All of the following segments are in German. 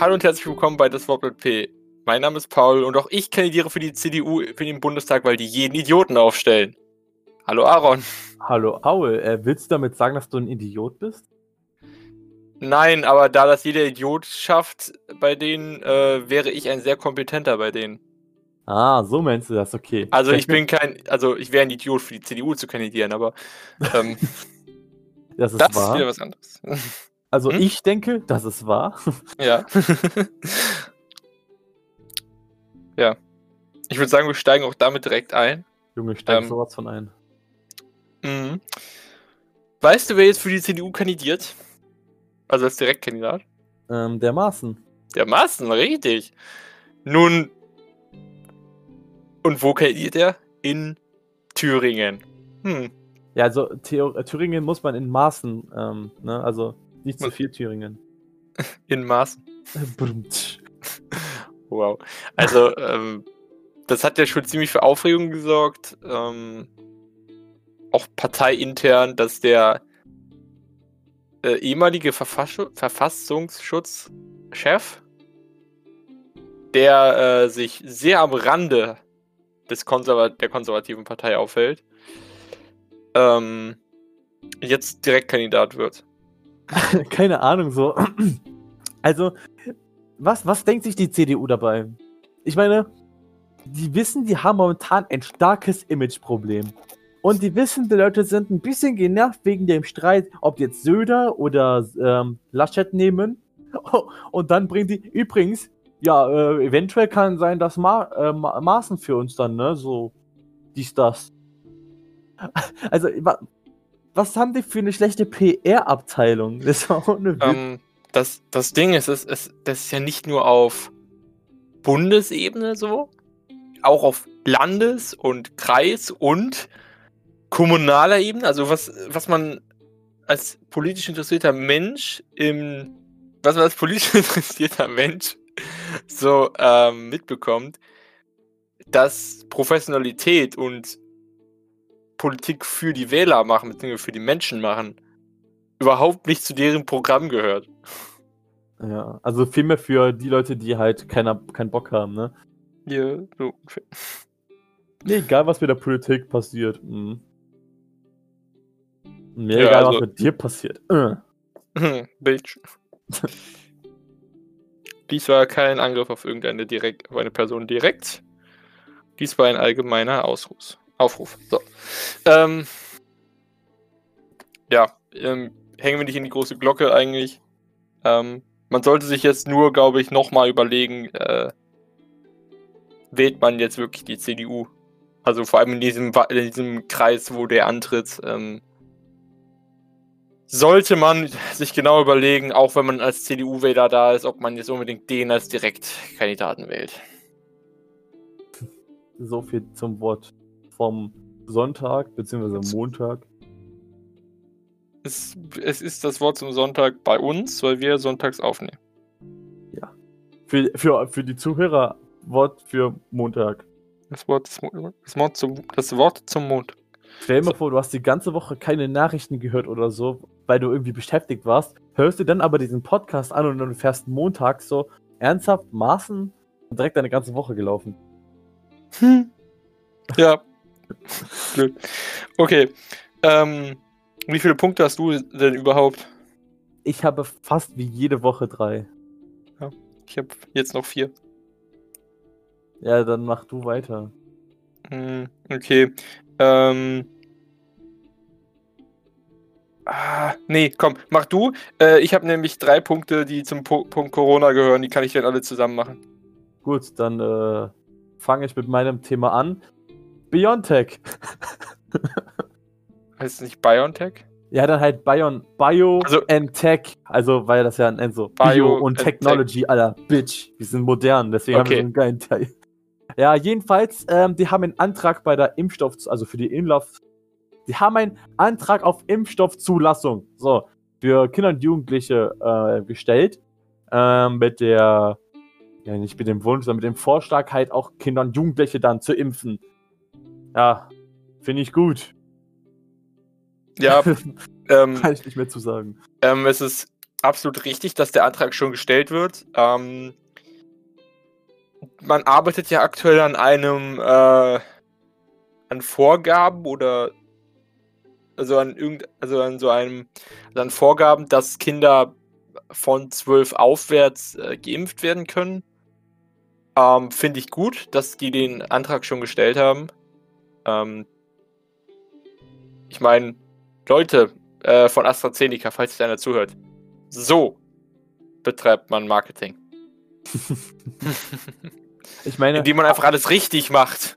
Hallo und herzlich willkommen bei Das Wort mit P. Mein Name ist Paul und auch ich kandidiere für die CDU für den Bundestag, weil die jeden Idioten aufstellen. Hallo Aaron. Hallo Paul, äh, willst du damit sagen, dass du ein Idiot bist? Nein, aber da das jeder Idiot schafft bei denen, äh, wäre ich ein sehr kompetenter bei denen. Ah, so meinst du das, okay. Also ich bin kein, also ich wäre ein Idiot für die CDU zu kandidieren, aber ähm, das ist, das ist wieder was anderes. Also Hm? ich denke, das ist wahr. Ja. ja. Ich würde sagen, wir steigen auch damit direkt ein. Junge, steig Ähm. sowas von ein. Mhm. Weißt du, wer jetzt für die CDU kandidiert? Also als Direktkandidat? Ähm, der Maßen. Der Maaßen, richtig. Nun. Und wo kandidiert er? In Thüringen. Hm. Ja, also äh, Thüringen muss man in Maßen, ähm, ne? Also nicht zu viel Thüringen. In. Brumtsch. Wow. Also, ähm, das hat ja schon ziemlich für Aufregung gesorgt. Ähm, auch parteiintern, dass der äh, ehemalige Verfasschu Verfassungsschutzchef, der äh, sich sehr am Rande des Konserva der konservativen Partei aufhält, ähm, jetzt Direktkandidat wird. Keine Ahnung, so. Also, was, was denkt sich die CDU dabei? Ich meine, die wissen, die haben momentan ein starkes Imageproblem. Und die wissen, die Leute sind ein bisschen genervt wegen dem Streit, ob jetzt Söder oder ähm, Laschet nehmen. Und dann bringen die, übrigens, ja, äh, eventuell kann sein, dass Ma äh, Ma Maßen für uns dann, ne, so, dies, das. Also, wa was haben die für eine schlechte PR-Abteilung? Das ist auch. Ähm, das, das Ding ist, es, es, das ist ja nicht nur auf Bundesebene so, auch auf Landes- und Kreis- und kommunaler Ebene. Also was, was man als politisch interessierter Mensch im, was man als politisch interessierter Mensch so ähm, mitbekommt, dass Professionalität und Politik für die Wähler machen, beziehungsweise für die Menschen machen, überhaupt nicht zu deren Programm gehört. Ja, also vielmehr für die Leute, die halt keiner, keinen Bock haben, ne? Ja, so ungefähr. Nee, egal was mit der Politik passiert. Mhm. Mir Ja, egal, also- was mit dir passiert. Äh. Bitch. Dies war kein Angriff auf irgendeine direkt, auf eine Person direkt. Dies war ein allgemeiner Ausruf. Aufruf. So. Ähm, ja, ähm, hängen wir nicht in die große Glocke eigentlich. Ähm, man sollte sich jetzt nur, glaube ich, nochmal überlegen, äh, wählt man jetzt wirklich die CDU? Also vor allem in diesem, in diesem Kreis, wo der antritt. Ähm, sollte man sich genau überlegen, auch wenn man als CDU-Wähler da ist, ob man jetzt unbedingt den als Direktkandidaten wählt. So viel zum Wort vom Sonntag bzw. Montag. Es, es ist das Wort zum Sonntag bei uns, weil wir sonntags aufnehmen. Für, für, für die Zuhörer Wort für Montag. Das Wort, Mo- das Wort, zum, das Wort zum Mond. Stell dir mal vor, du hast die ganze Woche keine Nachrichten gehört oder so, weil du irgendwie beschäftigt warst, hörst du dann aber diesen Podcast an und du fährst Montag so ernsthaft Maßen und direkt deine ganze Woche gelaufen. Ja. Blöd. Okay. Ähm, wie viele Punkte hast du denn überhaupt? Ich habe fast wie jede Woche drei. Ich habe jetzt noch vier. Ja, dann mach du weiter. Hm, okay. Ähm. Ah, nee, komm, mach du. Äh, ich habe nämlich drei Punkte, die zum Pu Punkt Corona gehören. Die kann ich dann alle zusammen machen. Gut, dann äh, fange ich mit meinem Thema an. Biontech. Heißt es nicht BioNTech? Ja, dann halt Bion, Bio Also- and Tech. Also, weil das ja ein so Bio, Bio und Technology, Alter, Bitch. Wir sind modern, deswegen haben wir Okay. so einen geilen Teil. Ja, jedenfalls, ähm, die haben einen Antrag bei der Impfstoff, also für die Impfstoff, die haben einen Antrag auf Impfstoffzulassung, so, für Kinder und Jugendliche äh, gestellt, ähm, mit der, ja, nicht mit dem Wunsch, sondern mit dem Vorschlag halt auch Kinder und Jugendliche dann zu impfen. Ja, finde ich gut. Ja, ähm, Kann ich nicht mehr zu sagen. ähm, es ist absolut richtig, dass der Antrag schon gestellt wird. Ähm, man arbeitet ja aktuell an einem, äh, an Vorgaben oder also an irgend, also an so einem, also an Vorgaben, dass Kinder von zwölf aufwärts äh, geimpft werden können. Ähm, Finde ich gut, dass die den Antrag schon gestellt haben. Ähm, ich meine, Leute äh, von AstraZeneca, falls sich einer zuhört, so betreibt man Marketing. Ich meine. Indem man einfach alles richtig macht.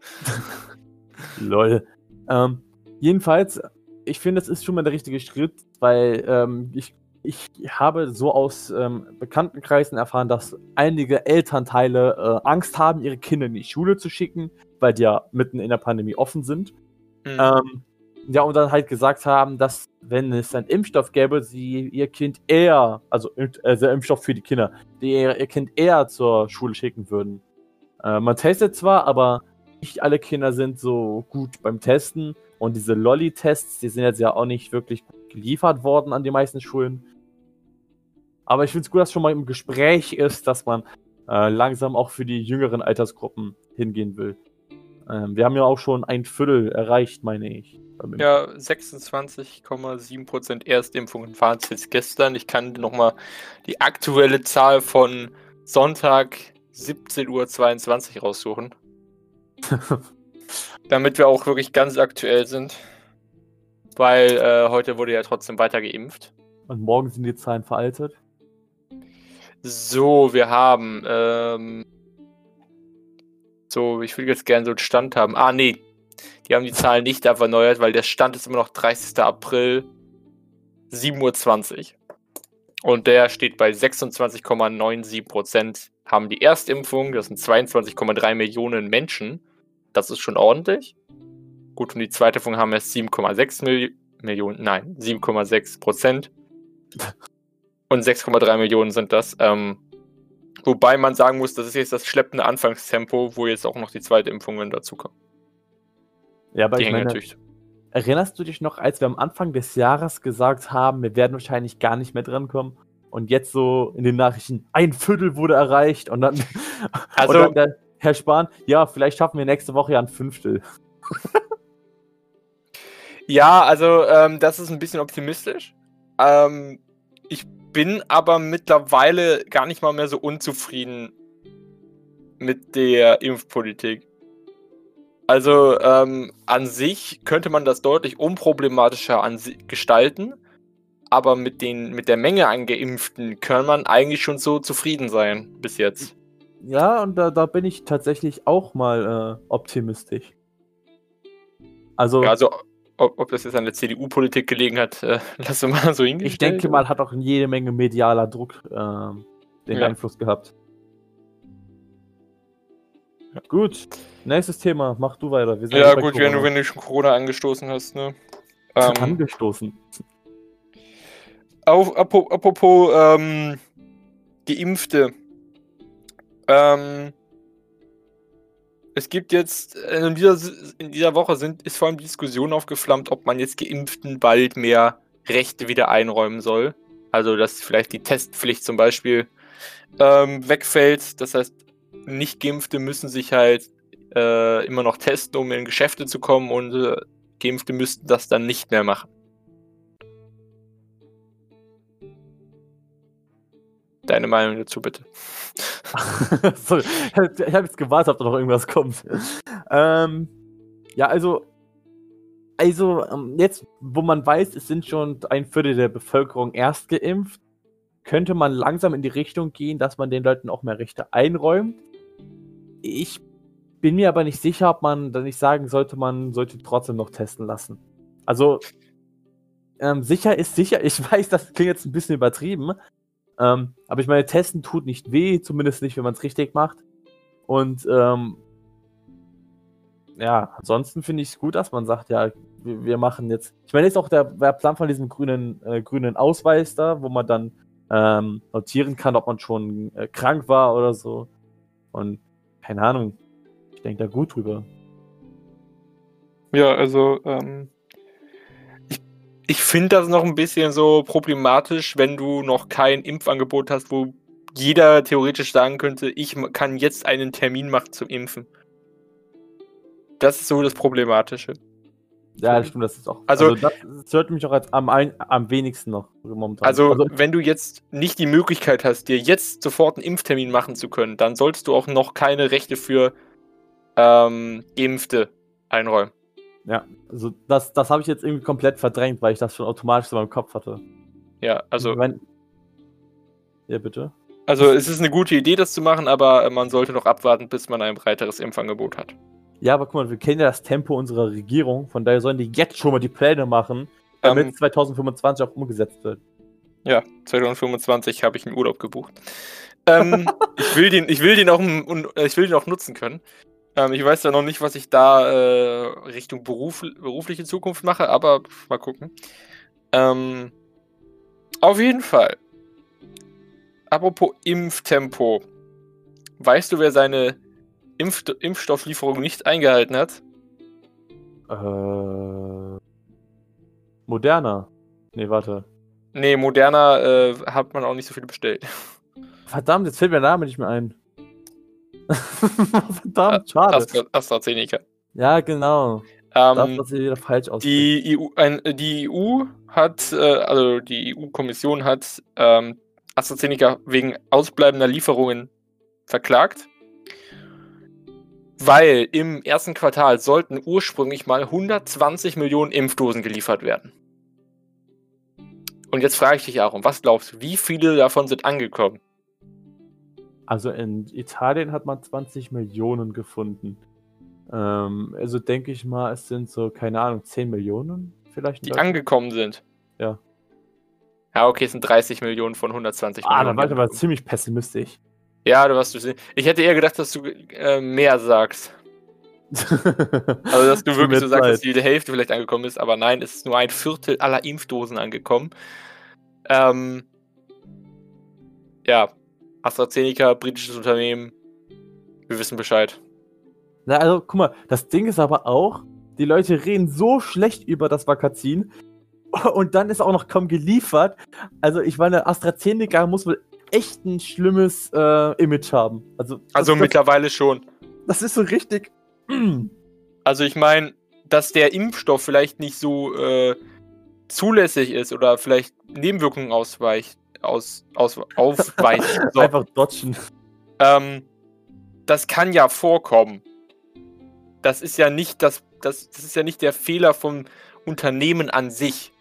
Lol. Ähm, jedenfalls, ich finde, das ist schon mal der richtige Schritt, weil ähm, ich, ich habe so aus ähm, Bekanntenkreisen erfahren, dass einige Elternteile äh, Angst haben, ihre Kinder in die Schule zu schicken, weil die ja mitten in der Pandemie offen sind. Hm. Ähm, ja, und dann halt gesagt haben, dass, wenn es einen Impfstoff gäbe, sie ihr Kind eher, also, also Impfstoff für die Kinder, die ihr, ihr Kind eher zur Schule schicken würden. Äh, man testet zwar, aber nicht alle Kinder sind so gut beim Testen. Und diese Lolly-Tests, die sind jetzt ja auch nicht wirklich geliefert worden an die meisten Schulen. Aber ich finde es gut, dass schon mal im Gespräch ist, dass man äh, langsam auch für die jüngeren Altersgruppen hingehen will. Ähm, wir haben ja auch schon ein Viertel erreicht, meine ich. Ja, 26,7% Erstimpfungen waren es jetzt gestern. Ich kann nochmal die aktuelle Zahl von Sonntag 17.22 Uhr raussuchen. Damit wir auch wirklich ganz aktuell sind. Weil äh, heute wurde ja trotzdem weiter geimpft. Und morgen sind die Zahlen veraltet. So, wir haben. Ähm, so, ich will jetzt gerne so einen Stand haben. Ah, nee. Die haben die Zahlen nicht erneuert, weil der Stand ist immer noch 30. April 7.20 Uhr. Und der steht bei 26,97 Prozent haben die Erstimpfung. Das sind 22,3 Millionen Menschen. Das ist schon ordentlich. Gut, und die zweite Impfung haben erst 7,6 Mil Millionen, nein, 7,6 Prozent. Und 6,3 Millionen sind das. Ähm, wobei man sagen muss, das ist jetzt das schleppende Anfangstempo, wo jetzt auch noch die zweite Impfung dazu kommt. Ja, aber die ich meine. Erinnerst du dich noch, als wir am Anfang des Jahres gesagt haben, wir werden wahrscheinlich gar nicht mehr drankommen? Und jetzt so in den Nachrichten, ein Viertel wurde erreicht und dann, also, und dann der Herr Spahn, ja, vielleicht schaffen wir nächste Woche ja ein Fünftel. ja, also ähm, das ist ein bisschen optimistisch. Ähm, ich bin aber mittlerweile gar nicht mal mehr so unzufrieden mit der Impfpolitik. Also ähm, an sich könnte man das deutlich unproblematischer gestalten aber mit, den, mit der Menge an Geimpften kann man eigentlich schon so zufrieden sein bis jetzt. Ja, und da, da bin ich tatsächlich auch mal äh, optimistisch. Also, ja, also ob, das jetzt an der CDU-Politik gelegen hat, äh, lass mal so hingehen. Ich denke mal, hat auch jede Menge medialer Druck äh, den ja. Einfluss gehabt. Ja. Gut, nächstes Thema, mach du weiter. ja, gut, wenn du, wenn du schon Corona angestoßen hast, ne? Ähm, angestoßen auf, apropos ähm, Geimpfte. Ähm, es gibt jetzt, in dieser, in dieser Woche sind, ist vor allem Diskussion aufgeflammt, ob man jetzt Geimpften bald mehr Rechte wieder einräumen soll. Also, dass vielleicht die Testpflicht zum Beispiel ähm, wegfällt. Das heißt, Nicht-Geimpfte müssen sich halt äh, immer noch testen, um in Geschäfte zu kommen und äh, Geimpfte müssten das dann nicht mehr machen. Deine Meinung dazu bitte. Sorry, ich habe jetzt gewartet, ob da noch irgendwas kommt. Ähm, ja, also, also ähm, jetzt, wo man weiß, es sind schon ein Viertel der Bevölkerung erst geimpft, könnte man langsam in die Richtung gehen, dass man den Leuten auch mehr Rechte einräumt. Ich bin mir aber nicht sicher, ob man dann nicht sagen sollte, man sollte trotzdem noch testen lassen. Also, ähm, sicher ist sicher. Ich weiß, das klingt jetzt ein bisschen übertrieben, ähm, aber ich meine, testen tut nicht weh, zumindest nicht, wenn man es richtig macht. Und ähm, ja, ansonsten finde ich es gut, dass man sagt, ja, wir, wir, machen jetzt. Ich meine, ist auch der, der Plan von diesem grünen, äh, grünen Ausweis da, wo man dann ähm, notieren kann, ob man schon äh, krank war oder so. Und keine Ahnung, ich denke da gut drüber. Ja, also ähm, ich finde das noch ein bisschen so problematisch, wenn du noch kein Impfangebot hast, wo jeder theoretisch sagen könnte, ich kann jetzt einen Termin machen zum Impfen. Das ist so das Problematische. Ja, das stimmt, das ist auch. Also- das stört mich auch als am, ein, am wenigsten noch momentan. Also, wenn du jetzt nicht die Möglichkeit hast, dir jetzt sofort einen Impftermin machen zu können, dann solltest du auch noch keine Rechte für ähm, Geimpfte einräumen. Ja, also das, das habe ich jetzt irgendwie komplett verdrängt, weil ich das schon automatisch in meinem Kopf hatte. Ja, also, Ich mein, ja, bitte. also es ist eine gute Idee, das zu machen, aber äh, man sollte noch abwarten, bis man ein breiteres Impfangebot hat. Ja, aber guck mal, wir kennen ja das Tempo unserer Regierung, von daher sollen die jetzt schon mal die Pläne machen, damit Ähm, 2025 auch umgesetzt wird. Ja, 2025 habe ich einen Urlaub gebucht. Ähm, ich, will den, ich, will den auch, m- und, äh, ich will den auch nutzen können. Ähm, ich weiß ja noch nicht, was ich da äh, Richtung Beruf, berufliche Zukunft mache, aber mal gucken. Ähm, auf jeden Fall. Apropos Impftempo. Weißt du, wer seine Impf Impfstofflieferung nicht eingehalten hat? Äh, moderner. Nee, warte. Nee, Moderna äh, hat man auch nicht so viel bestellt. Verdammt, jetzt fällt mir der Name nicht mehr ein. Verdammt, schade. Astra AstraZeneca. Ja, genau. Das, Ähm, was ich wieder falsch aus. Die EU, ein, die EU hat, äh, also die EU-Kommission hat ähm, AstraZeneca wegen ausbleibender Lieferungen verklagt, weil im ersten Quartal sollten ursprünglich mal 120 Millionen Impfdosen geliefert werden. Und jetzt frage ich dich, Aaron, was glaubst du, wie viele davon sind angekommen? Also in Italien hat man 20 Millionen gefunden. Ähm, also denke ich mal, es sind so, keine Ahnung, 10 Millionen vielleicht. Die angekommen sind? Ja. Ja, okay, es sind 30 Millionen von 120 Ah, da Millionen. war ich aber ziemlich pessimistisch. Ja, du warst du. Ich hätte eher gedacht, dass du äh, mehr sagst. Also, dass du wirklich so sagst, dass leid. die Hälfte vielleicht angekommen ist, aber nein, es ist nur ein Viertel aller Impfdosen angekommen. Ähm, ja, AstraZeneca, britisches Unternehmen, wir wissen Bescheid. Na, also, guck mal, das Ding ist aber auch, die Leute reden so schlecht über das Vakazin und dann ist auch noch kaum geliefert. Also, ich meine, AstraZeneca muss wohl echt ein schlimmes äh, Image haben. Also, Also das, mittlerweile schon. das ist so richtig. mm. Also ich meine, dass der Impfstoff vielleicht nicht so äh, zulässig ist oder vielleicht Nebenwirkungen ausweicht, aus, aus, aufweist. So. Einfach dodgen. Ähm, das kann ja vorkommen. Das ist ja nicht das, das, das ist ja nicht der Fehler vom Unternehmen an sich.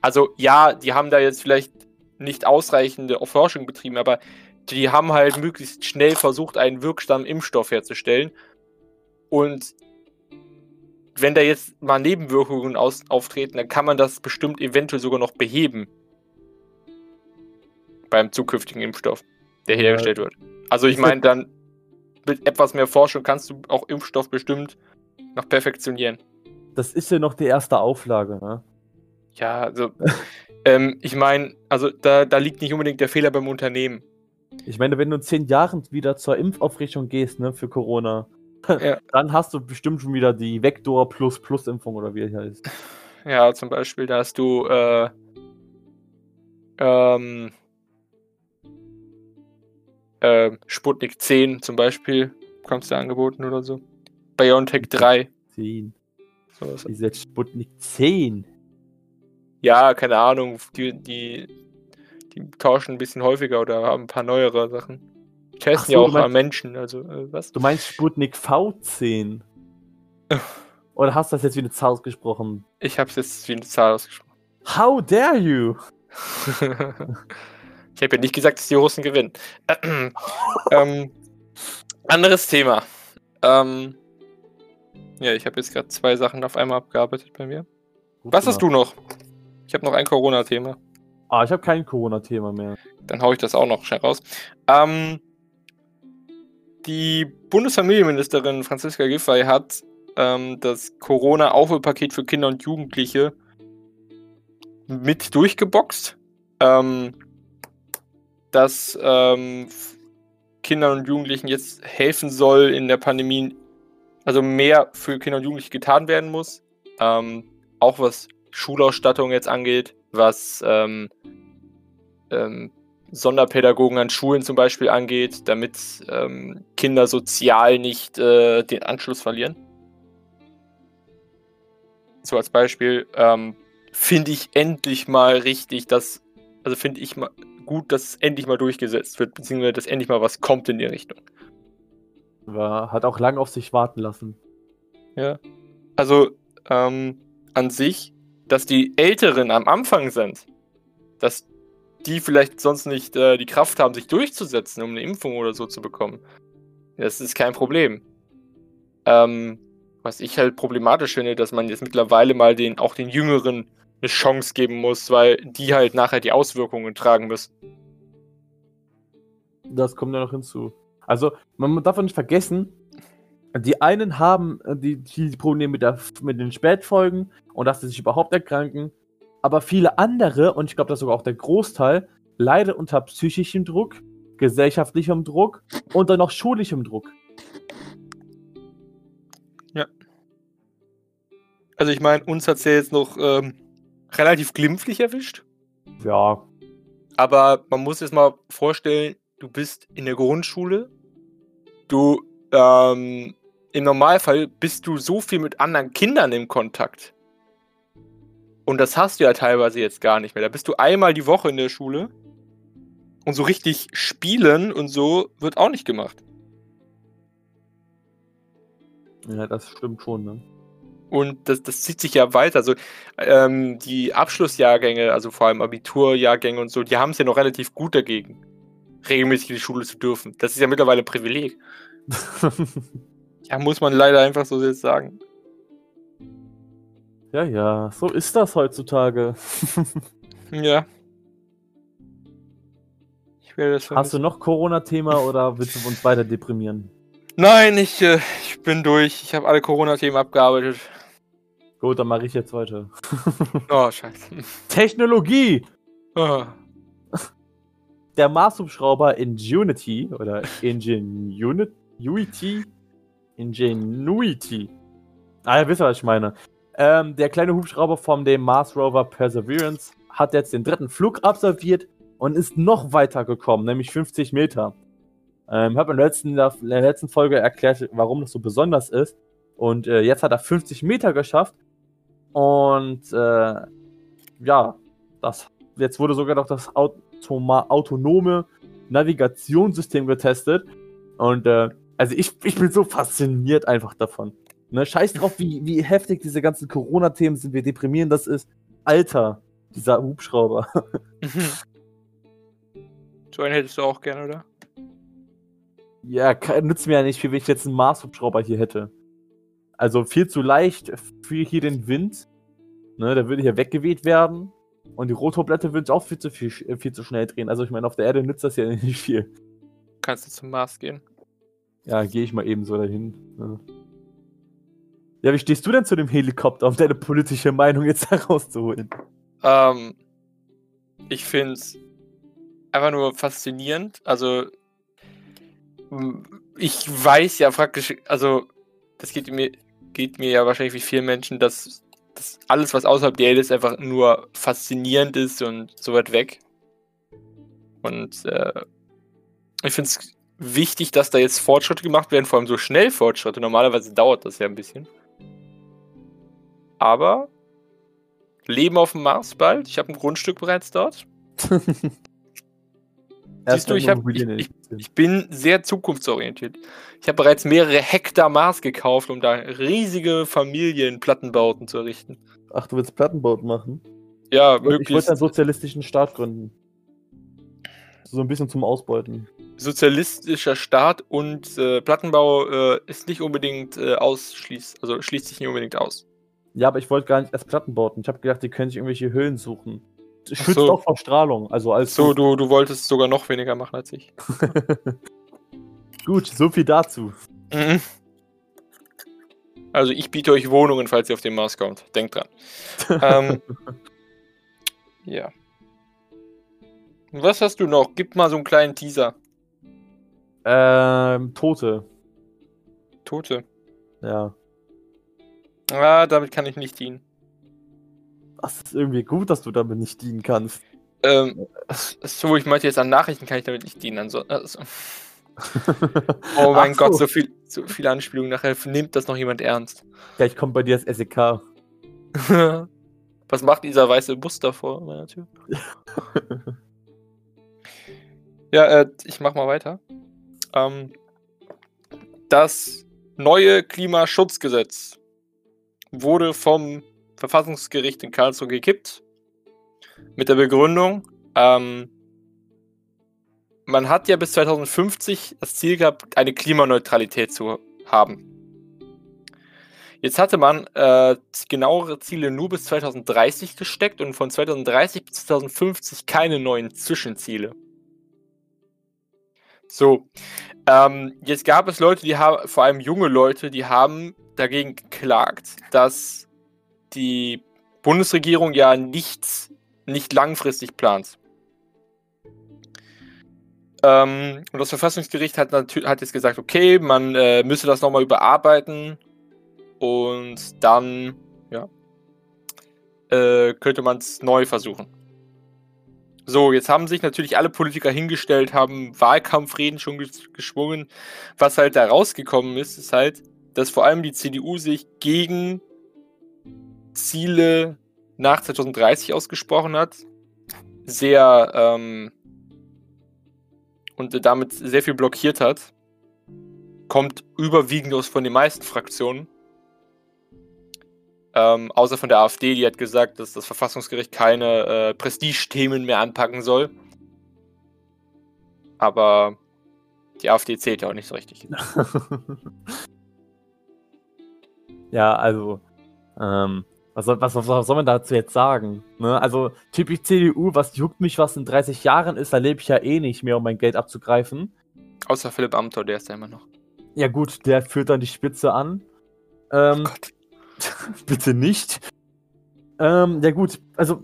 Also ja, die haben da jetzt vielleicht nicht ausreichende Forschung betrieben, aber die haben halt möglichst schnell versucht, einen wirksamen Impfstoff herzustellen. Und wenn da jetzt mal Nebenwirkungen aus, auftreten, dann kann man das bestimmt eventuell sogar noch beheben. Beim zukünftigen Impfstoff, der Ja. hergestellt wird. Also ich meine, dann mit etwas mehr Forschung kannst du auch Impfstoff bestimmt noch perfektionieren. Das ist ja noch die erste Auflage, ne? Ja, also ähm, ich meine, also da, da liegt nicht unbedingt der Fehler beim Unternehmen. Ich meine, wenn du in zehn Jahren wieder zur Impfaufrichtung gehst, ne, für Corona, Ja. dann hast du bestimmt schon wieder die Vektor Plus Plus Impfung oder wie die heißt. Ja, zum Beispiel, da hast du äh, ähm, äh, Sputnik 10 zum Beispiel, bekommst du angeboten oder so. BioNTech 3. 10. Sowas. Die ist jetzt Sputnik 10. Ja, keine Ahnung, die, die, die tauschen ein bisschen häufiger oder haben ein paar neuere Sachen. Die testen so, ja auch an Menschen, also äh, was? Du meinst Sputnik V10? Oder hast du das jetzt wie eine Zahl ausgesprochen? Ich hab's jetzt wie eine Zahl ausgesprochen. How dare you? ich habe ja nicht gesagt, dass die Russen gewinnen. ähm, anderes Thema. Ähm, ja, ich habe jetzt gerade zwei Sachen auf einmal abgearbeitet bei mir. Was hast du noch? Ich habe noch ein Corona-Thema. Ah, ich habe kein Corona-Thema mehr. Dann hau ich das auch noch schnell raus. Ähm, die Bundesfamilienministerin Franziska Giffey hat ähm, das Corona-Aufholpaket für Kinder und Jugendliche mit durchgeboxt. Ähm, dass ähm, Kindern und Jugendlichen jetzt helfen soll in der Pandemie, also mehr für Kinder und Jugendliche getan werden muss. Ähm, auch was Schulausstattung jetzt angeht, was ähm, ähm, Sonderpädagogen an Schulen zum Beispiel angeht, damit ähm, Kinder sozial nicht äh, den Anschluss verlieren. So als Beispiel ähm, finde ich endlich mal richtig, dass, also finde ich mal gut, dass es endlich mal durchgesetzt wird, beziehungsweise dass endlich mal was kommt in die Richtung. War, hat auch lange auf sich warten lassen. Ja. Also ähm, an sich, dass die Älteren am Anfang sind, dass die vielleicht sonst nicht äh, die Kraft haben, sich durchzusetzen, um eine Impfung oder so zu bekommen. Das ist kein Problem. Ähm, was ich halt problematisch finde, dass man jetzt mittlerweile mal den, auch den Jüngeren eine Chance geben muss, weil die halt nachher die Auswirkungen tragen müssen. Das kommt ja noch hinzu. Also, man darf nicht vergessen, die einen haben äh, die, die Probleme mit, der, mit den Spätfolgen und dass sie sich überhaupt erkranken. Aber viele andere, und ich glaube, das ist sogar auch der Großteil, leiden unter psychischem Druck, gesellschaftlichem Druck und dann noch schulischem Druck. Ja. Also ich meine, uns hat es ja jetzt noch ähm, relativ glimpflich erwischt. Ja. Aber man muss jetzt mal vorstellen, du bist in der Grundschule, du ähm, im Normalfall bist du so viel mit anderen Kindern im Kontakt. Und das hast du ja teilweise jetzt gar nicht mehr. Da bist du einmal die Woche in der Schule und so richtig spielen und so wird auch nicht gemacht. Ja, das stimmt schon, ne? Und das, das zieht sich ja weiter. Also ähm, die Abschlussjahrgänge, also vor allem Abiturjahrgänge und so, die haben es ja noch relativ gut dagegen, regelmäßig in die Schule zu dürfen. Das ist ja mittlerweile ein Privileg. ja, muss man leider einfach so jetzt sagen. Ja, ja, so ist das heutzutage. ja. Ich werde das Hast du noch Corona-Thema oder willst du uns weiter deprimieren? Nein, ich, äh, ich bin durch. Ich habe alle Corona-Themen abgearbeitet. Gut, dann mache ich jetzt weiter. oh, scheiße. Technologie! Oh. Der Mars-Hubschrauber Ingenuity oder Ingenuity? Ingenuity. Ah, ihr wisst, was ich meine. Ähm, der kleine Hubschrauber von dem Mars Rover Perseverance hat jetzt den dritten Flug absolviert und ist noch weiter gekommen, nämlich 50 Meter. Ähm, ich habe in, in, der letzten Folge erklärt, warum das so besonders ist. Und äh, jetzt hat er 50 Meter geschafft und äh, ja, das, jetzt wurde sogar noch das Automa autonome Navigationssystem getestet. Und äh, also ich, ich bin so fasziniert einfach davon. Ne, scheiß drauf, wie, wie heftig diese ganzen Corona-Themen sind, wie deprimierend das ist. Alter, dieser Hubschrauber. so einen hättest du auch gerne, oder? Ja, nützt mir ja nicht viel, wenn ich jetzt einen Mars-Hubschrauber hier hätte. Also viel zu leicht für hier den Wind. Ne, der würde hier weggeweht werden. Und die Rotorblätter würden sich auch viel zu, viel, viel zu schnell drehen. Also ich meine, auf der Erde nützt das ja nicht viel. Kannst du zum Mars gehen? Ja, gehe ich mal eben so dahin. Ja. ja, wie stehst du denn zu dem Helikopter, um deine politische Meinung jetzt herauszuholen? Ähm, ich finde es einfach nur faszinierend. Also, ich weiß ja praktisch, also, das geht mir, geht mir ja wahrscheinlich wie vielen Menschen, dass, dass alles, was außerhalb der Erde ist, einfach nur faszinierend ist und so weit weg. Und äh, ich finde es wichtig, dass da jetzt Fortschritte gemacht werden, vor allem so schnell Fortschritte. Normalerweise dauert das ja ein bisschen. Aber Leben auf dem Mars bald. Ich habe ein Grundstück bereits dort. Siehst du, ich, hab, ich, ich, ich, bin sehr zukunftsorientiert. Ich habe bereits mehrere Hektar Mars gekauft, um da riesige Familienplattenbauten zu errichten. Ach, du willst Plattenbauten machen? Ja, ich möglichst. Ich wollte einen sozialistischen Staat gründen. So ein bisschen zum Ausbeuten. Sozialistischer Staat und äh, Plattenbau äh, ist nicht unbedingt äh, ausschließt, also schließt sich nicht unbedingt aus. Ja, aber ich wollte gar nicht erst Plattenbauten. Ich habe gedacht, die können sich irgendwelche Höhlen suchen schützt so. auch vor Strahlung. Also als so, du, du wolltest sogar noch weniger machen als ich. Gut, so viel dazu. Mhm. Also ich biete euch Wohnungen, falls ihr auf den Mars kommt. Denkt dran. ähm, ja. Was hast du noch? Gib mal so einen kleinen Teaser. Ähm, Tote. Tote? Ja. Ah, damit kann ich nicht dienen. Das ist irgendwie gut, dass du damit nicht dienen kannst. Ähm, so, ich meinte jetzt an Nachrichten kann ich damit nicht dienen. Also, also. Oh mein Ach Gott, so. so viel, so viel Anspielung nachher. Nimmt das noch jemand ernst? Vielleicht kommt bei dir E SEK. Was macht dieser weiße Bus da vor meiner Tür? Ja, äh, ich mach mal weiter. Ähm, das neue Klimaschutzgesetz wurde vom Verfassungsgericht in Karlsruhe gekippt. Mit der Begründung, ähm, man hat ja bis 2050 das Ziel gehabt, eine Klimaneutralität zu haben. Jetzt hatte man äh, genauere Ziele nur bis 2030 gesteckt und von 2030 bis 2050 keine neuen Zwischenziele. So, ähm, jetzt gab es Leute, die haben, vor allem junge Leute, die haben dagegen geklagt, dass die Bundesregierung ja nichts, nicht langfristig plant. Ähm, und das Verfassungsgericht hat, hat jetzt gesagt, okay, man äh, müsse das nochmal überarbeiten und dann, ja, äh, könnte man es neu versuchen. So, jetzt haben sich natürlich alle Politiker hingestellt, haben Wahlkampfreden schon ges- geschwungen. Was halt da rausgekommen ist, ist halt, dass vor allem die CDU sich gegen Ziele nach 2030 ausgesprochen hat. Sehr, ähm, und damit sehr viel blockiert hat. Kommt überwiegend aus von den meisten Fraktionen. Ähm, außer von der AfD, die hat gesagt, dass das Verfassungsgericht keine äh, Prestigethemen mehr anpacken soll. Aber die AfD zählt ja auch nicht so richtig. ja, also, ähm, was soll, was, was soll man dazu jetzt sagen? Ne? Also, typisch CDU, was juckt mich, was in 30 Jahren ist, da lebe ich ja eh nicht mehr, um mein Geld abzugreifen. Außer Philipp Amthor, der ist ja immer noch. Ja, gut, der führt dann die Spitze an. Ähm, Oh Gott. bitte nicht. Ähm, ja, gut, also,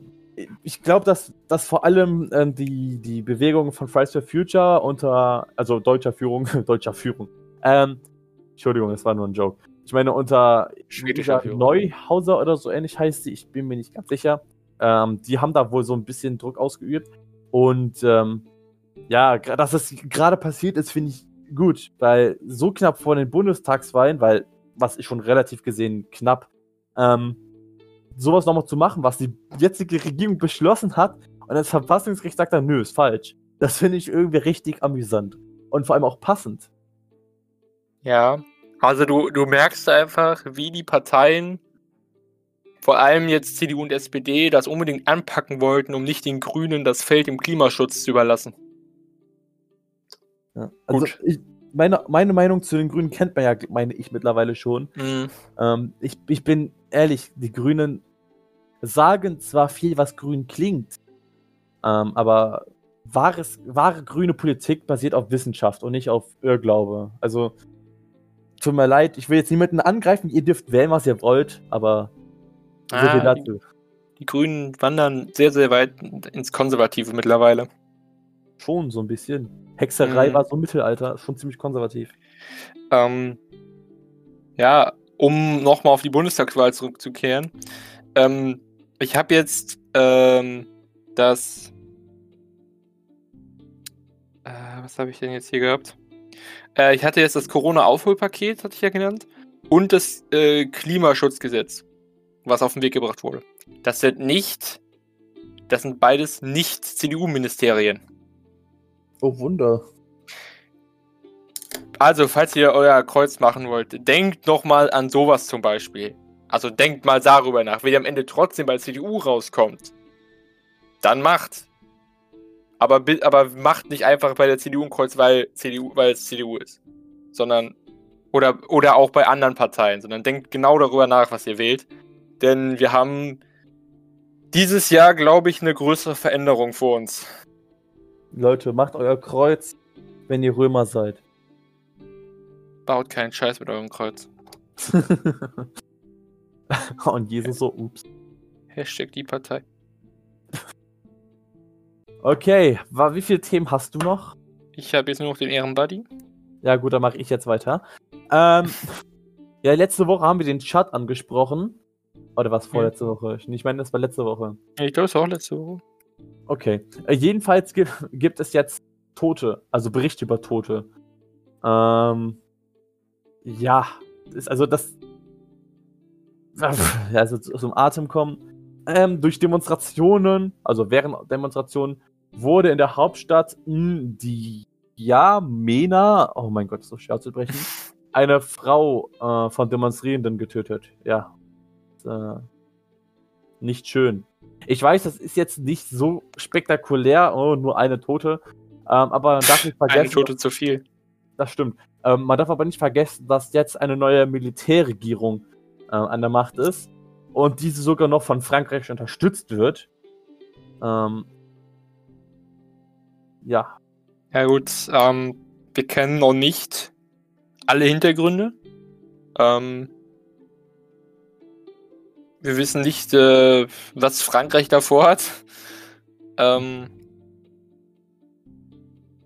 ich glaube, dass, dass vor allem ähm, die, die Bewegung von Fridays for Future unter, also deutscher Führung, deutscher Führung, ähm, Entschuldigung, das war nur ein Joke. Ich meine, unter Schwedischer. Neuhauser oder so ähnlich heißt sie, ich bin mir nicht ganz sicher. Ähm, die haben da wohl so ein bisschen Druck ausgeübt. Und ähm, ja, dass das gerade passiert ist, finde ich gut, weil so knapp vor den Bundestagswahlen, weil, was ist schon relativ gesehen knapp, ähm, sowas nochmal zu machen, was die jetzige Regierung beschlossen hat und das Verfassungsgericht sagt dann, nö, ist falsch. Das finde ich irgendwie richtig amüsant. Und vor allem auch passend. Ja, also du, du merkst einfach, wie die Parteien, vor allem jetzt CDU und SPD, das unbedingt anpacken wollten, um nicht den Grünen das Feld im Klimaschutz zu überlassen. Ja. Also Gut. ich, meine, meine Meinung zu den Grünen kennt man ja, meine ich mittlerweile schon. Mhm. Ähm, ich, ich bin ehrlich, die Grünen sagen zwar viel, was grün klingt, ähm, aber wahres, wahre grüne Politik basiert auf Wissenschaft und nicht auf Irrglaube. Also, tut mir leid, ich will jetzt niemanden angreifen, ihr dürft wählen, was ihr wollt, aber so viel Ah, dazu. Die Grünen wandern sehr, sehr weit ins Konservative mittlerweile. Schon so ein bisschen. Hexerei Mhm. war so Mittelalter, schon ziemlich konservativ. Ähm, ja, um nochmal auf die Bundestagswahl zurückzukehren. Ähm, ich habe jetzt ähm, das. Äh, was habe ich denn jetzt hier gehabt? Äh, ich hatte jetzt das Corona-Aufholpaket, hatte ich ja genannt, und das äh, Klimaschutzgesetz, was auf den Weg gebracht wurde. Das sind nicht. Das sind beides nicht CDU-Ministerien. Oh Wunder. Also, falls ihr euer Kreuz machen wollt, denkt noch mal an sowas zum Beispiel. Also denkt mal darüber nach. Wenn ihr am Ende trotzdem bei CDU rauskommt, dann macht. Aber, aber macht nicht einfach bei der CDU ein Kreuz, weil, CDU, weil es CDU ist. Sondern. Oder, oder auch bei anderen Parteien. Sondern denkt genau darüber nach, was ihr wählt. Denn wir haben dieses Jahr, glaube ich, eine größere Veränderung vor uns. Leute, macht euer Kreuz, wenn ihr Römer seid. Baut keinen Scheiß mit eurem Kreuz. Und Jesus so, ups. Hashtag die Partei. Okay, wie viele Themen hast du noch? Ich habe jetzt nur noch den Ehrenbuddy. Ja, gut, dann mache ich jetzt weiter. Ähm, ja, letzte Woche haben wir den Chat angesprochen. Oder was vorletzte Woche? Ich meine, das war letzte Woche. Ich glaube, es war auch letzte Woche. Okay. Äh, jedenfalls gibt, gibt es jetzt Tote, also Berichte über Tote. Ähm, ja, ist also das. Also zum Atem kommen. Ähm, durch Demonstrationen, also während Demonstrationen, wurde in der Hauptstadt N'Djamena, oh mein Gott, ist so schwer zu brechen, eine Frau äh, von Demonstrierenden getötet. Ja. Äh, nicht schön. Ich weiß, das ist jetzt nicht so spektakulär, oh, nur eine Tote. Ähm, aber man darf nicht vergessen. Eine Tote zu viel. Das stimmt. Ähm, man darf aber nicht vergessen, dass jetzt eine neue Militärregierung äh, an der Macht ist und diese sogar noch von Frankreich unterstützt wird. Ähm, ja. Ja gut, ähm, wir kennen noch nicht alle Hintergründe. Ähm, wir wissen nicht, äh, was Frankreich davor hat. Ähm,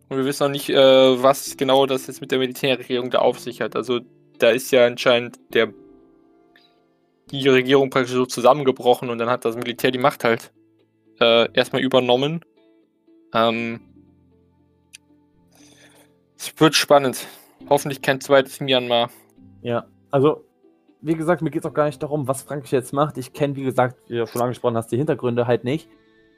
und wir wissen auch nicht, äh, was genau das jetzt mit der Militärregierung da auf sich hat. Also da ist ja anscheinend der die Regierung praktisch so zusammengebrochen und dann hat das Militär die Macht halt äh, erstmal übernommen. Ähm, es wird spannend. Hoffentlich kein zweites Myanmar. Ja, also wie gesagt, mir geht es auch gar nicht darum, was Frankreich jetzt macht. Ich kenne, wie gesagt, wie du schon angesprochen hast, die Hintergründe halt nicht.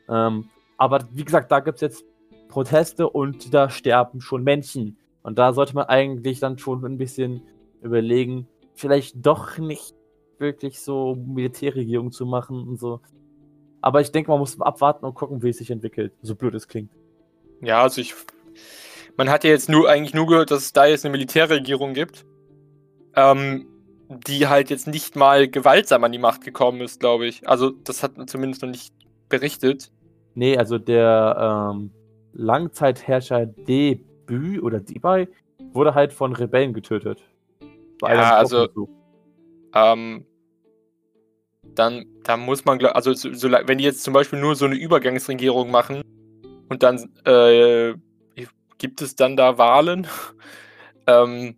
Ähm, aber wie gesagt, da gibt es jetzt Proteste und da sterben schon Menschen. Und da sollte man eigentlich dann schon ein bisschen überlegen, vielleicht doch nicht wirklich so Militärregierung zu machen und so. Aber ich denke, man muss abwarten und gucken, wie es sich entwickelt. So blöd es klingt. Ja, also ich. Man hat ja jetzt nur eigentlich nur gehört, dass es da jetzt eine Militärregierung gibt. Ähm, die halt jetzt nicht mal gewaltsam an die Macht gekommen ist, glaube ich. Also, das hat man zumindest noch nicht berichtet. Nee, also der ähm, Langzeitherrscher Debü oder Debay wurde halt von Rebellen getötet. ja, also. Ähm, dann, dann muss man, also so, so, wenn die jetzt zum Beispiel nur so eine Übergangsregierung machen und dann äh, gibt es dann da Wahlen, ähm,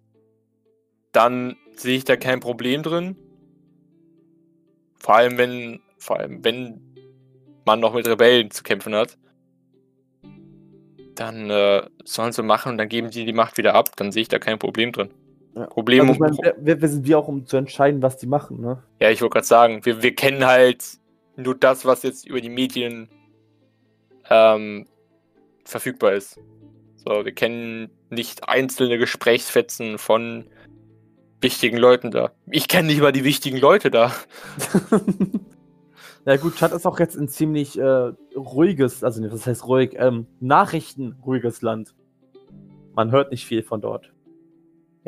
dann sehe ich da kein Problem drin. Vor allem, wenn, vor allem, wenn man noch mit Rebellen zu kämpfen hat. Dann äh, sollen sie machen und dann geben sie die Macht wieder ab. Dann sehe ich da kein Problem drin. Ja. Problem. Also meine, wer, wer, sind wir auch, um zu entscheiden, was die machen, ne? Ja, ich wollte gerade sagen, wir, wir kennen halt nur das, was jetzt über die Medien ähm, verfügbar ist. So, wir kennen nicht einzelne Gesprächsfetzen von wichtigen Leuten da. Ich kenne nicht mal die wichtigen Leute da. ja gut, Chad ist auch jetzt ein ziemlich äh, ruhiges, also das heißt ruhig, ähm, nachrichtenruhiges Land. Man hört nicht viel von dort.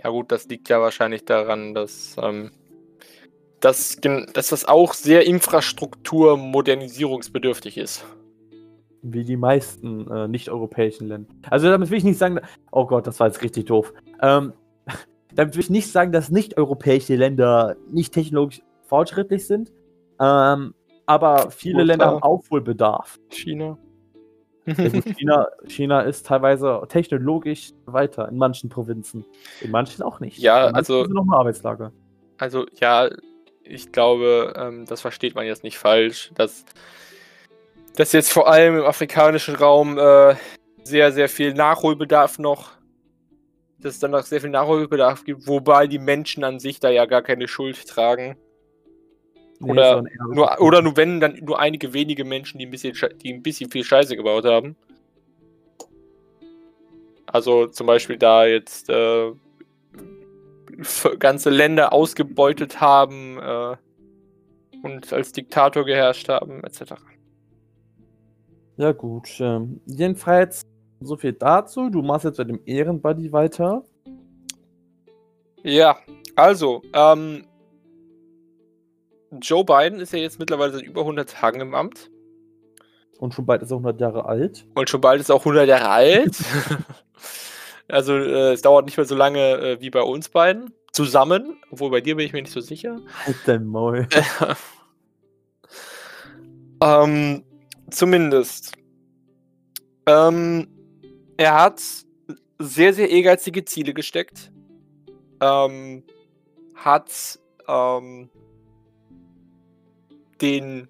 Ja gut, das liegt ja wahrscheinlich daran, dass, ähm, dass, dass das auch sehr infrastrukturmodernisierungsbedürftig ist. Wie die meisten äh, nicht-europäischen Länder. Also damit will ich nicht sagen, oh Gott, das war jetzt richtig doof. Ähm, damit will ich nicht sagen, dass nicht-europäische Länder nicht technologisch fortschrittlich sind, ähm, aber viele Urteil. Länder haben Aufholbedarf. China. China, China ist teilweise technologisch weiter in manchen Provinzen. In manchen auch nicht. Ja, also. noch mal Arbeitslager. Also, ja, ich glaube, ähm, das versteht man jetzt nicht falsch, dass, dass jetzt vor allem im afrikanischen Raum äh, sehr, sehr viel Nachholbedarf noch dass es dann noch sehr viel Nachholbedarf gibt, wobei die Menschen an sich da ja gar keine Schuld tragen. Nee, oder, nur, oder nur wenn, dann nur einige wenige Menschen, die ein bisschen, die ein bisschen viel Scheiße gebaut haben. Also zum Beispiel da jetzt äh, ganze Länder ausgebeutet haben äh, und als Diktator geherrscht haben, etc. Ja gut, ähm, jedenfalls so viel dazu. Du machst jetzt mit dem Ehrenbuddy weiter. Ja, also, ähm, Joe Biden ist ja jetzt mittlerweile seit über 100 Tagen im Amt. Und schon bald ist er 100 Jahre alt. Und schon bald ist er auch 100 Jahre alt. also, äh, es dauert nicht mehr so lange äh, wie bei uns beiden. Zusammen. Obwohl bei dir bin ich mir nicht so sicher. Halt dein Maul. ähm, zumindest. Ähm, er hat sehr, sehr ehrgeizige Ziele gesteckt. Ähm, hat ähm, den,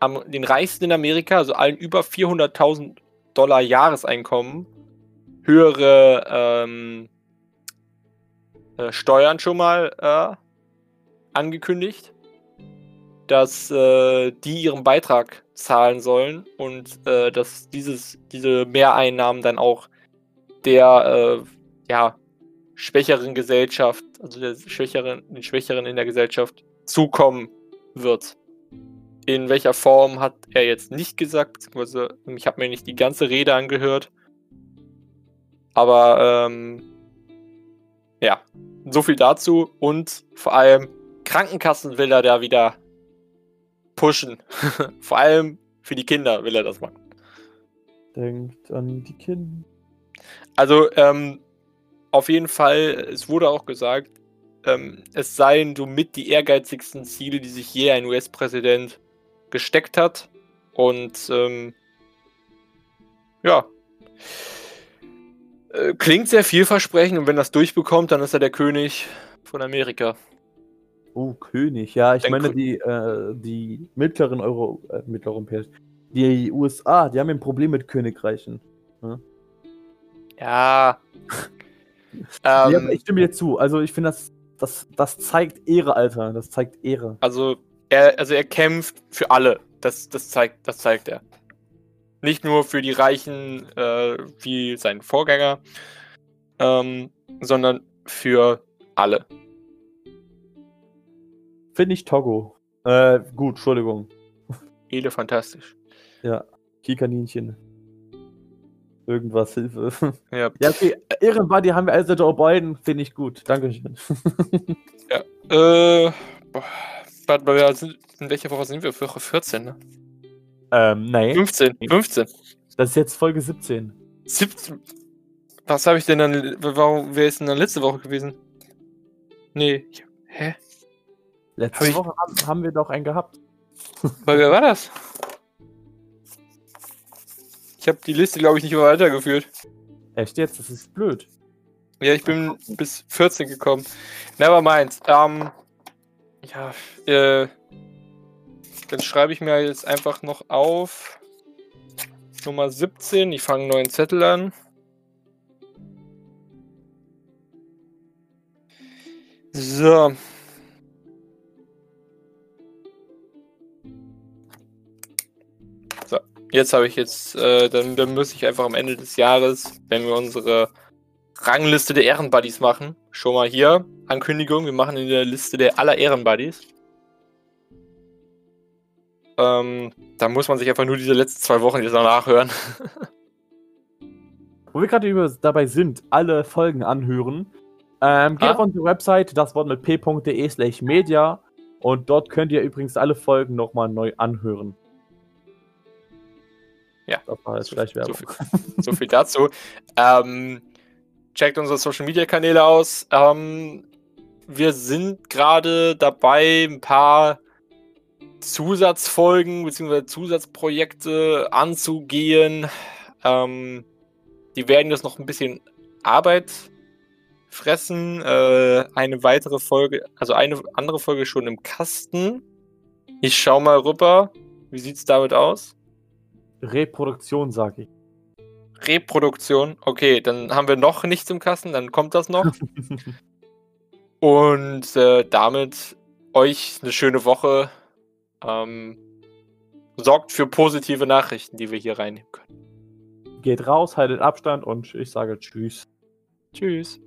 am, den Reichsten in Amerika, also allen über 400.000 Dollar Jahreseinkommen, höhere ähm, äh, Steuern schon mal äh, angekündigt, dass äh, die ihren Beitrag zahlen sollen und äh, dass dieses, diese Mehreinnahmen dann auch der äh, ja, schwächeren Gesellschaft, also der schwächeren, den Schwächeren in der Gesellschaft zukommen wird. In welcher Form hat er jetzt nicht gesagt, beziehungsweise ich habe mir nicht die ganze Rede angehört. Aber ähm, ja, so viel dazu und vor allem Krankenkassen will er da wieder pushen. vor allem für die Kinder will er das machen. Denkt an die Kinder. Also, ähm, auf jeden Fall, es wurde auch gesagt, ähm, es seien somit die ehrgeizigsten Ziele, die sich je ein US-Präsident gesteckt hat. Und ähm, ja, äh, klingt sehr vielversprechend und wenn das durchbekommt, dann ist er der König von Amerika. Oh, König, ja, ich meine, die, äh, die mittleren Euro, äh, mitteleuropäisch, die USA, die haben ein Problem mit Königreichen. Hm? Ja. ähm, ja ich stimme dir zu. Also ich finde, das, das, das zeigt Ehre, Alter. Das zeigt Ehre. Also er, also er kämpft für alle. Das, das, zeigt, das zeigt er. Nicht nur für die Reichen äh, wie sein Vorgänger, ähm, sondern für alle. Finde ich Togo. Äh, gut, Entschuldigung. Ele fantastisch. Ja, Kikaninchen irgendwas Hilfe. Ja, ja okay. Ehrenbuddy haben wir also Joe Biden, finde ich gut. Dankeschön. ja, äh, warte mal, in welcher Woche sind wir? Woche 14, ne? Ähm, nein. 15, 15. Das ist jetzt Folge 17. 17? Was habe ich denn dann, warum, wer ist denn dann letzte Woche gewesen? Nee, hä? Letzte hab Woche haben, haben wir doch einen gehabt. Weil wer war das? Ich habe die Liste, glaube ich, nicht weitergeführt. Echt jetzt? Das ist blöd. Ja, ich bin bis 14 gekommen. Never mind. Ähm, ja, äh, dann schreibe ich mir jetzt einfach noch auf. Nummer 17. Ich fange einen neuen Zettel an. So. Jetzt habe ich jetzt, äh, dann, dann muss ich einfach am Ende des Jahres, wenn wir unsere Rangliste der Ehrenbuddies machen, schon mal hier, Ankündigung, wir machen in der Liste der aller Ehrenbuddies. Ähm, da muss man sich einfach nur diese letzten zwei Wochen jetzt noch nachhören. Wo wir gerade dabei sind, alle Folgen anhören, ähm, geht ah? auf unsere Website, das Wort mit p.de slash media und dort könnt ihr übrigens alle Folgen nochmal neu anhören. Ja, das war jetzt so, gleich Werbung. So viel, so viel dazu. ähm, checkt unsere Social Media Kanäle aus. Ähm, wir sind gerade dabei, ein paar Zusatzfolgen bzw. Zusatzprojekte anzugehen. Ähm, die werden jetzt noch ein bisschen Arbeit fressen. Äh, eine weitere Folge, also eine andere Folge schon im Kasten. Ich schau mal rüber. Wie sieht's damit aus? Reproduktion, sage ich. Reproduktion, okay, dann haben wir noch nichts im Kasten, dann kommt das noch. Und äh, damit euch eine schöne Woche. Ähm, sorgt für positive Nachrichten, die wir hier reinnehmen können. Geht raus, haltet Abstand und ich sage Tschüss. Tschüss.